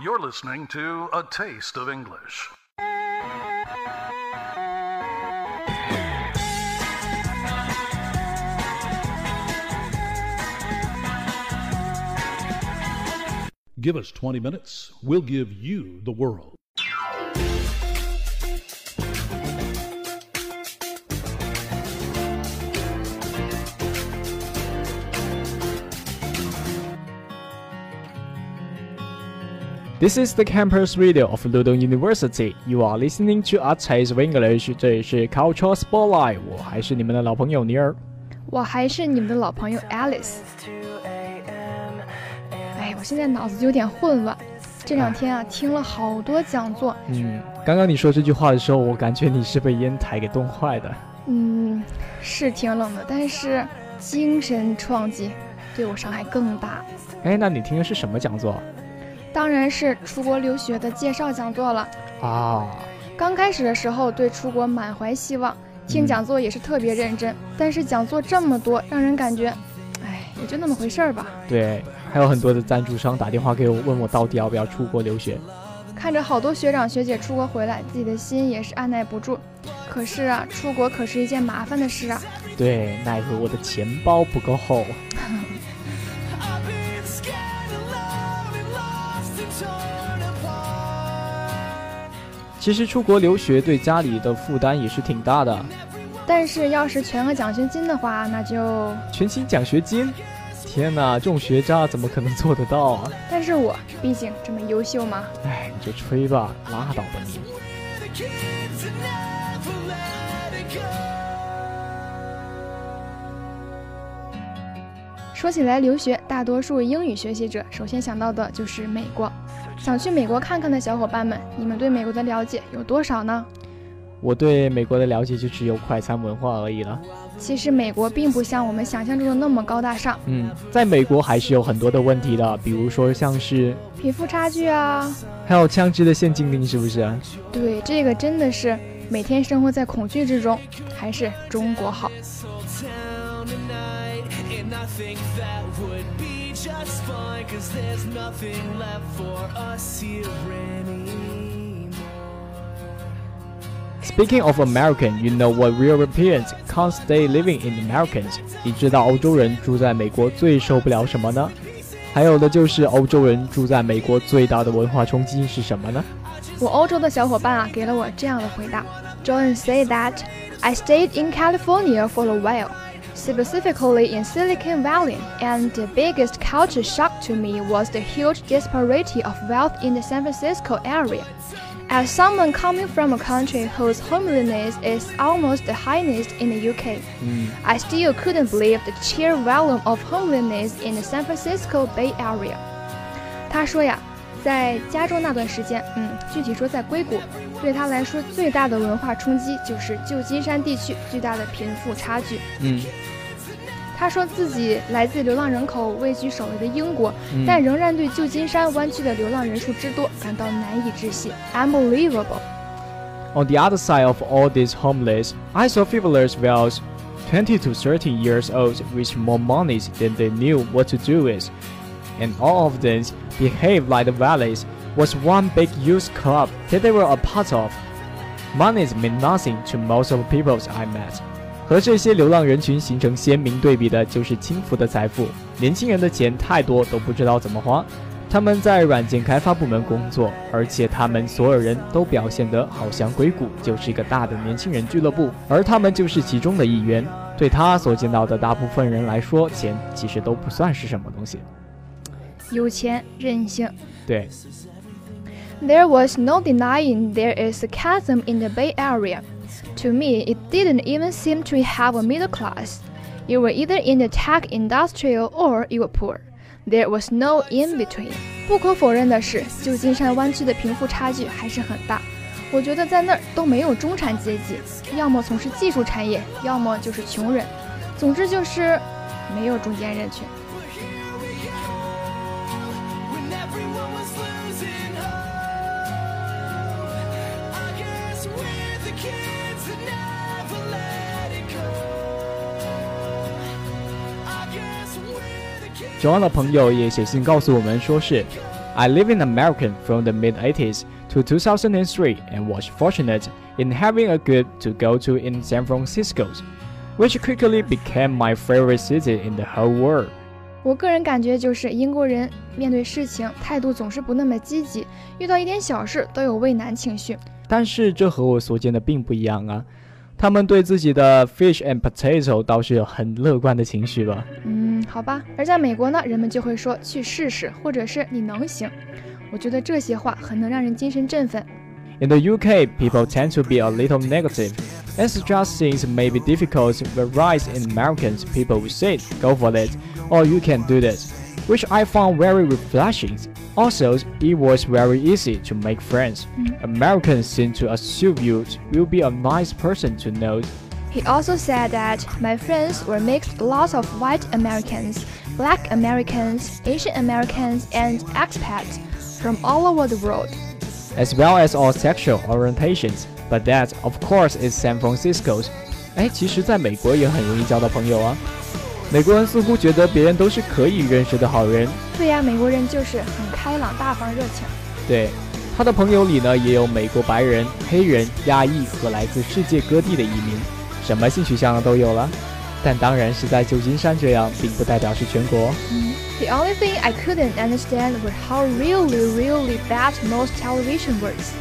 You're listening to A Taste of English. Give us 20 minutes, we'll give you the world. This is the campus radio of Ludong University. You are listening to a taste of English. 这里是 Cultural Spotlight，我还是你们的老朋友尼尔。我还是你们的老朋友 Alice。哎，我现在脑子有点混乱。这两天啊，听了好多讲座。嗯，刚刚你说这句话的时候，我感觉你是被烟台给冻坏的。嗯，是挺冷的，但是精神创击对我伤害更大。哎，那你听的是什么讲座？当然是出国留学的介绍讲座了啊！刚开始的时候对出国满怀希望，听讲座也是特别认真。但是讲座这么多，让人感觉，哎，也就那么回事儿吧。对，还有很多的赞助商打电话给我，问我到底要不要出国留学。看着好多学长学姐出国回来，自己的心也是按耐不住。可是啊，出国可是一件麻烦的事啊。对，奈何我的钱包不够厚。其实出国留学对家里的负担也是挺大的，但是要是全额奖学金的话，那就全勤奖学金。天哪，这种学渣怎么可能做得到啊？但是我毕竟这么优秀嘛。哎，你就吹吧，拉倒吧你。说起来留学，大多数英语学习者首先想到的就是美国。想去美国看看的小伙伴们，你们对美国的了解有多少呢？我对美国的了解就只有快餐文化而已了。其实美国并不像我们想象中的那么高大上。嗯，在美国还是有很多的问题的，比如说像是贫富差距啊，还有枪支的限禁令，是不是？对，这个真的是每天生活在恐惧之中，还 is Jung hao. just fine, cause there's nothing left for us here anymore. Speaking of American, you know what Europeans can't stay living in Americans？你知道欧洲人住在美国最受不了什么呢？还有的就是欧洲人住在美国最大的文化冲击是什么呢？我欧洲的小伙伴啊，给了我这样的回答。John said that I stayed in California for a while specifically in Silicon Valley, and the biggest culture shock to me was the huge disparity of wealth in the San Francisco area. As someone coming from a country whose homelessness is almost the highest in the UK, mm. I still couldn't believe the sheer volume of homelessness in the San Francisco Bay Area. 他说呀， 在加州那段时间，嗯，具体说在硅谷，对他来说最大的文化冲击就是旧金山地区巨大的贫富差距。嗯。他说自己来自流浪人口位居首位的英国，但仍然对旧金山湾区的流浪人数之多感到难以置信，unbelievable。On the other side of all these homeless, I saw travelers wells 20 to 30 years old with more money than they knew what to do with, And all of them behaved like the valleys was one big youth club that they were a part of. Money's mean nothing to most of the peoples I met. 和这些流浪人群形成鲜明对比的就是轻浮的财富。年轻人的钱太多都不知道怎么花。他们在软件开发部门工作，而且他们所有人都表现得好像硅谷就是一个大的年轻人俱乐部，而他们就是其中的一员。对他所见到的大部分人来说，钱其实都不算是什么东西。有钱任性。对。There was no denying there is a chasm in the Bay Area. To me, it didn't even seem to have a middle class. You were either in the tech industrial or you were poor. There was no in between. 不可否认的是，旧金山湾区的贫富差距还是很大。我觉得在那儿都没有中产阶级，要么从事技术产业，要么就是穷人。总之就是没有中间人群。John 的朋友也写信告诉我们，说是 I live in America from the mid 80s to 2003 and was fortunate in having a good to go to in San Francisco, which quickly became my favorite city in the whole world. 我个人感觉就是英国人面对事情态度总是不那么积极，遇到一点小事都有畏难情绪。但是这和我所见的并不一样啊，他们对自己的 fish and potato 倒是有很乐观的情绪吧。嗯， 好吧。而在美国呢，人们就会说去试试，或者是你能行。我觉得这些话很能让人精神振奋。In the UK, people tend to be a little negative. As just things may be difficult, but rise in Americans, people will say, "Go for it," or "You can do this," which I found very refreshing. Also, it was very easy to make friends. Americans seem to assume you will be a nice person to know. He also said that my friends were mixed lots of white Americans, black Americans, Asian Americans, and expats from all over the world. As well as all sexual orientations, but that, of course, is San Francisco's. 哎，其实，在美国也很容易交到朋友啊。美国人似乎觉得别人都是可以认识的好人。对呀，美国人就是很开朗、大方、热情。对，他的朋友里呢，也有美国白人、黑人、亚裔和来自世界各地的移民， 什么性取向的都有了。但当然是在旧金山这样，并不代表是全国。The only thing I couldn't understand was how really, really bad most television works,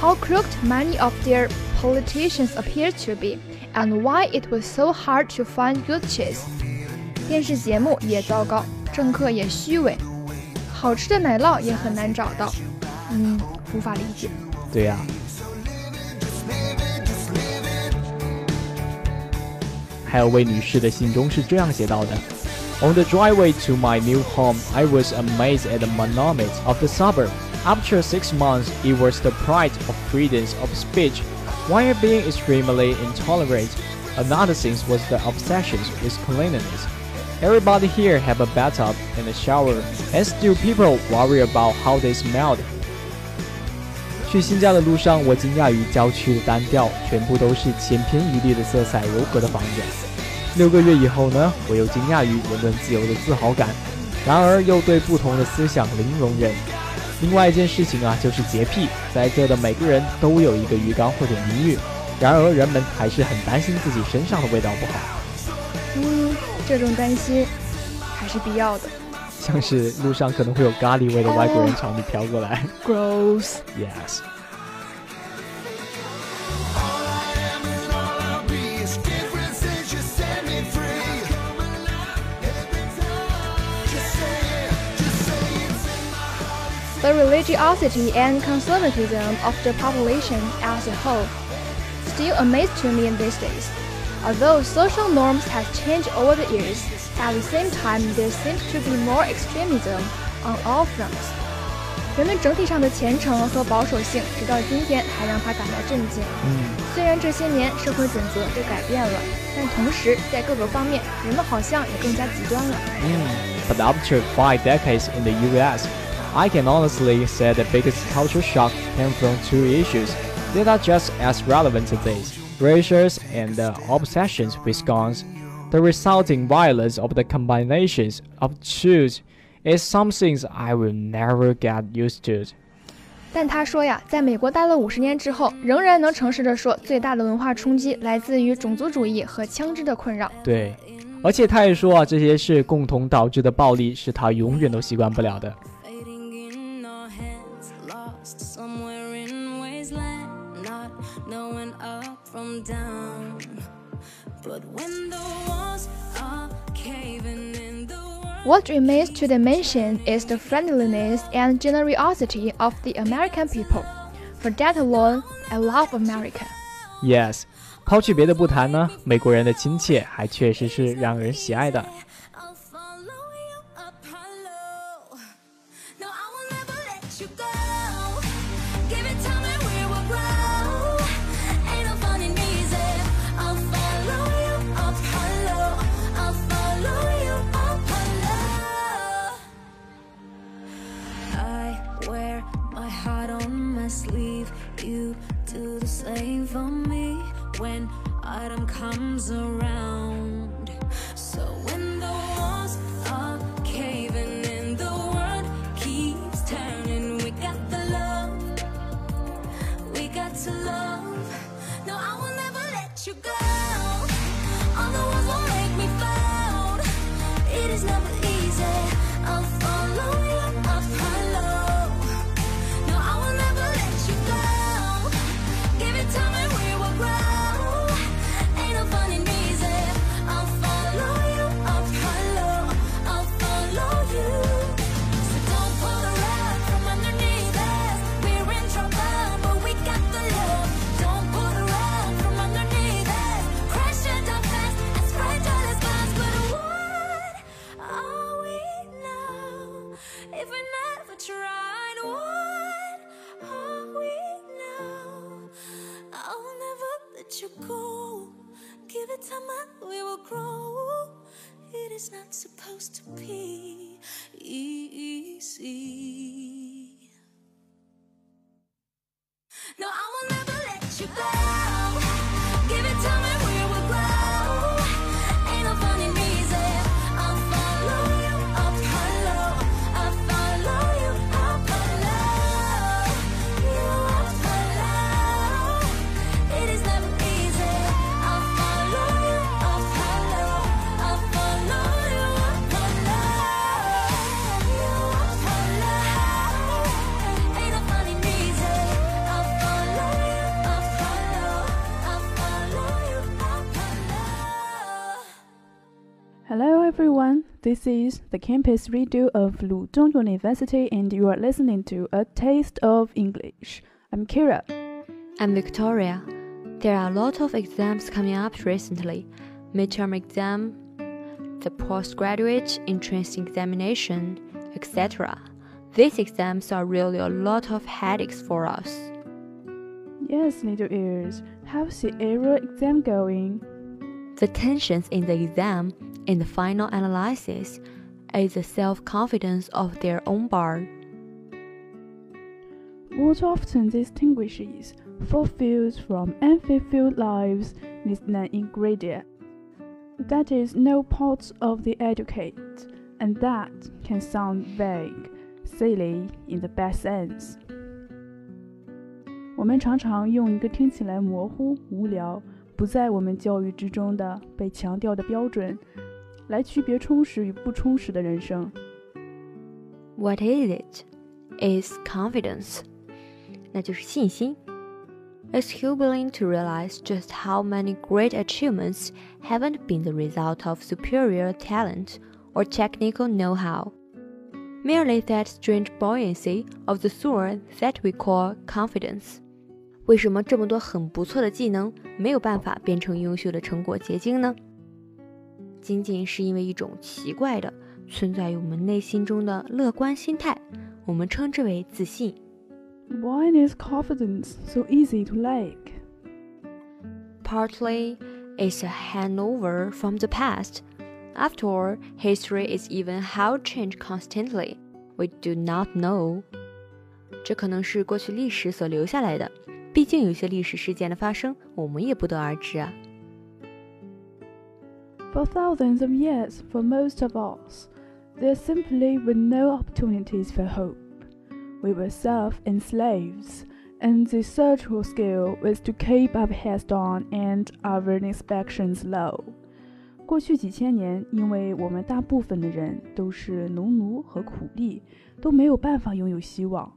how crooked many of their politicians appear to be, and why it was so hard to find good cheese. 电视节目也糟糕，政客也虚伪，好吃的奶酪也很难找到。嗯，无法理解。对呀。 还有位女士的信中是这样写到的：On the driveway to my new home, I was amazed at the monuments of the suburb. After six months, it was the pride of freedom of speech, while being extremely intolerant. Another thing was the obsession with cleanliness. Everybody here have a bathtub and a shower, and still people worry about how they smelled. 去新家的路上，我惊讶于郊区的单调，全部都是千篇一律的色彩柔和的房子。六个月以后呢，我又惊讶于言论自由的自豪感，然而又对不同的思想零容忍。另外一件事情啊，就是洁癖，在这的每个人都有一个浴缸或者淋浴，然而人们还是很担心自己身上的味道不好。嗯，这种担心还是必要的。像是路上可能会有咖喱味的外国人朝你飘过来。Gross. Yes. The religiosity and conservatism of the population as a whole still amaze to me these days. Although social norms have changed over the years, at the same time there seems to be more extremism on all fronts. 人们整体上的虔诚和保守性，直到今天还让他感到震惊。嗯，虽然这些年社会准则都改变了，但同时在各个方面，人们好像也更加极端了。嗯，But after five decades in the U.S., I can honestly say the biggest culture shock came from two issues that are just as relevant today races and the obsessions with guns. The resulting violence of the combinations of two is something I will never get used to. 但他说呀，在美国待了五十年之后，仍然能诚实的说，最大的文化冲击来自于种族主义和枪支的困扰。对，而且他也说啊，这些是共同导致的暴力，是他永远都习惯不了的。 What remains to be mentioned is the friendliness and generosity of the American people. For that alone, I love America. Yes，抛去别的不谈呢，美国人的亲切还确实是让人喜爱的。 Summer we will grow. It is not supposed to be this is the campus radio of Ludong University and you are listening to A Taste of English. I'm Kira. I'm Victoria. There are a lot of exams coming up recently. Midterm exam, the postgraduate entrance examination, etc. These exams are really a lot of headaches for us. Yes, little ears. How's the oral exam going? The tensions in the exam in the final analysis is the self confidence of their own bar. What often distinguishes fulfilled from unfulfilled lives is an ingredient. That is no part of the educate, and that can sound vague, silly in the best sense. 我们常常用一个听起来模糊、无聊、不在我们教育之中的被强调的标准 来区别充实与不充实的人生。What is it? Is confidence. 那就是信心。Is he willing to realize just how many great achievements haven't been the result of superior talent or technical know-how? Merely that strange buoyancy of the soul that we call confidence. 为什么这么多很不错的技能没有办法变成优秀的成果结晶呢？ 仅仅是因为一种奇怪的存在于我们内心中的乐观心态，我们称之为自信。Why is confidence so easy to lack? Partly, it's a hangover from the past. After all, history is even how change constantly. We do not know. 这可能是过去历史所留下来的，毕竟有些历史事件的发生，我们也不得而知啊。 For thousands of years, for most of us, there simply were no opportunities for hope. We were self enslaved, and the central skill was to keep our heads down and our inspections low. 过去几千年，因为我们大部分的人都是农奴和苦力，都没有办法拥有希望，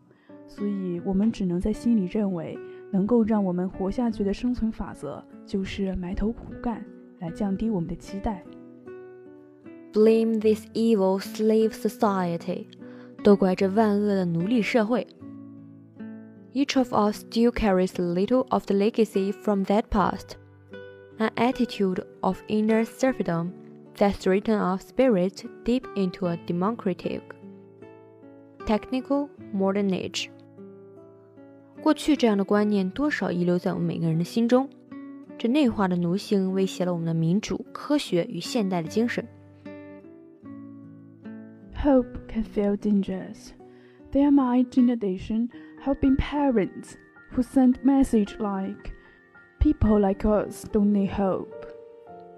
所以我们只能在心里认为，能够让我们活下去的生存法则就是埋头苦干。 来降低我们的期待。Blame this evil slave society，都怪这万恶的奴隶社会。Each of us still carries a little of the legacy from that past, an attitude of inner serfdom that's written our spirits deep into a democratic, technical modern age. 过去这样的观念多少遗留在我们每个人的心中。 这内化的奴性威胁了我们的民主、科学与现代的精神。Hope can feel dangerous. There might, in addition, have been parents who sent message like, "People like us don't need hope.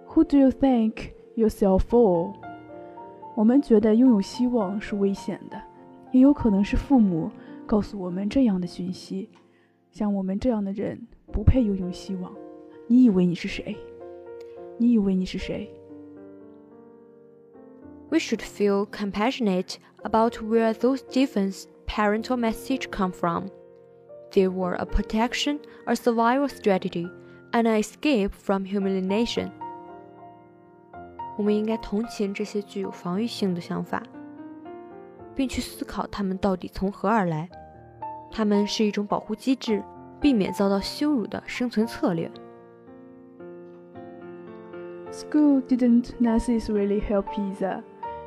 Who do you think yourself for?" 我们觉得拥有希望是危险的，也有可能是父母告诉我们这样的讯息：像我们这样的人不配拥有希望。 你以为你是谁？你以为你是谁？We should feel compassionate about where those different parental messages come from. They were a protection, a survival strategy, and an escape from humiliation. 我们应该同情这些具有防御性的想法，并去思考它们到底从何而来。它们是一种保护机制，避免遭到羞辱的生存策略。 School didn't necessarily help either.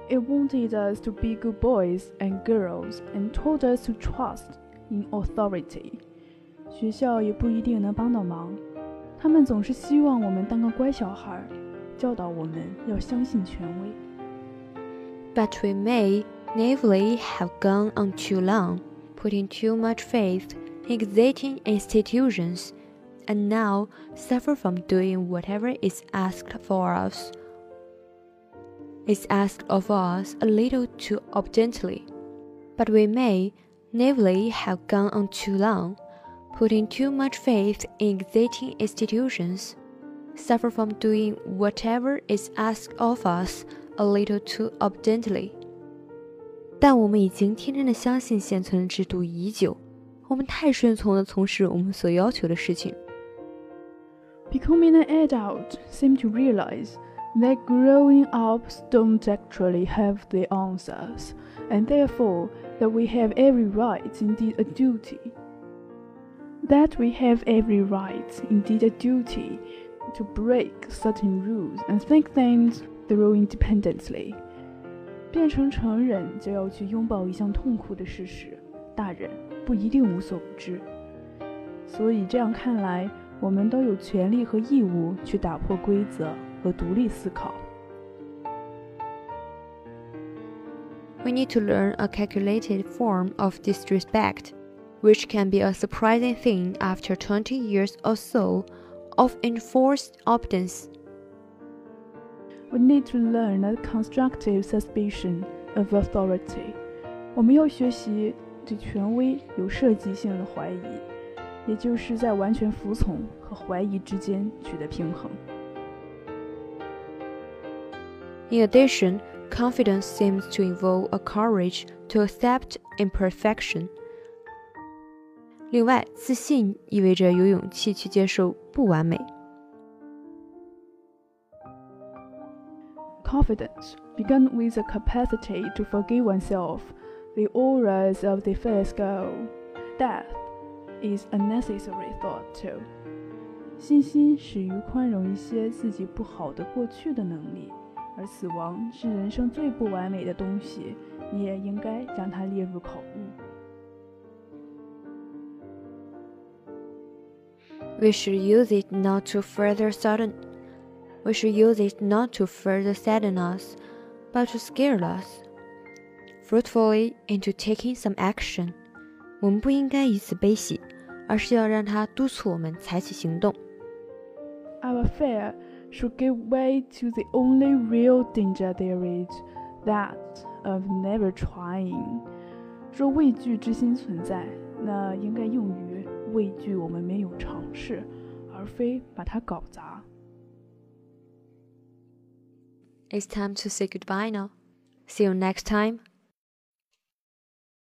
It wanted us to be good boys and girls and told us to trust in authority. 学校也不一定能帮到忙，他们总是希望我们当个乖小孩， 教导我们要相信权威。But we may naively have gone on too long, putting too much faith in existing institutions, and now suffer from doing whatever is asked for us. Is asked of us a little too obediently. But we may naively have gone on too long, putting too much faith in existing institutions, suffer from doing whatever is asked of us a little too obediently. 但我们已经天真的相信现存的制度已久，我们太顺从的从事我们所要求的事情。 Becoming an adult seems to realize that growing ups don't actually have the answers, and therefore that we have every right, indeed a duty. That we have every right, indeed a duty, to break certain rules and think things through independently. 变成成人就要去拥抱一项痛苦的事实，大人不一定无所不知。所以这样看来， 我们都有权利和义务去打破规则和独立思考。We need to learn a calculated form of disrespect, which can be a surprising thing after 20 years or so of enforced obedience. We need to learn a constructive suspicion of authority. 我们要学习对权威有设计性的怀疑， 也就是在完全服从和怀疑之间取得平衡。In addition, confidence seems to involve a courage to accept imperfection. 另外，自信意味着有勇气去接受不完美。Confidence began with a capacity to forgive oneself the auras of the first goal. Death is a necessary thought too. 信心始于宽容一些自己不好的过去的能力，而死亡是人生最不完美的东西，你也应该将它列入考虑。We should use it not to further sadden. We should use it not to further sadden us, but to scare us fruitfully into taking some action. 我们不应该以此悲喜，而是要让它督促我们采取行动。Our fear should give way to the only real danger there is, that of never trying. 若畏惧之心存在，那应该用于畏惧我们没有尝试，而非把它搞砸。It's time to say goodbye now. See you next time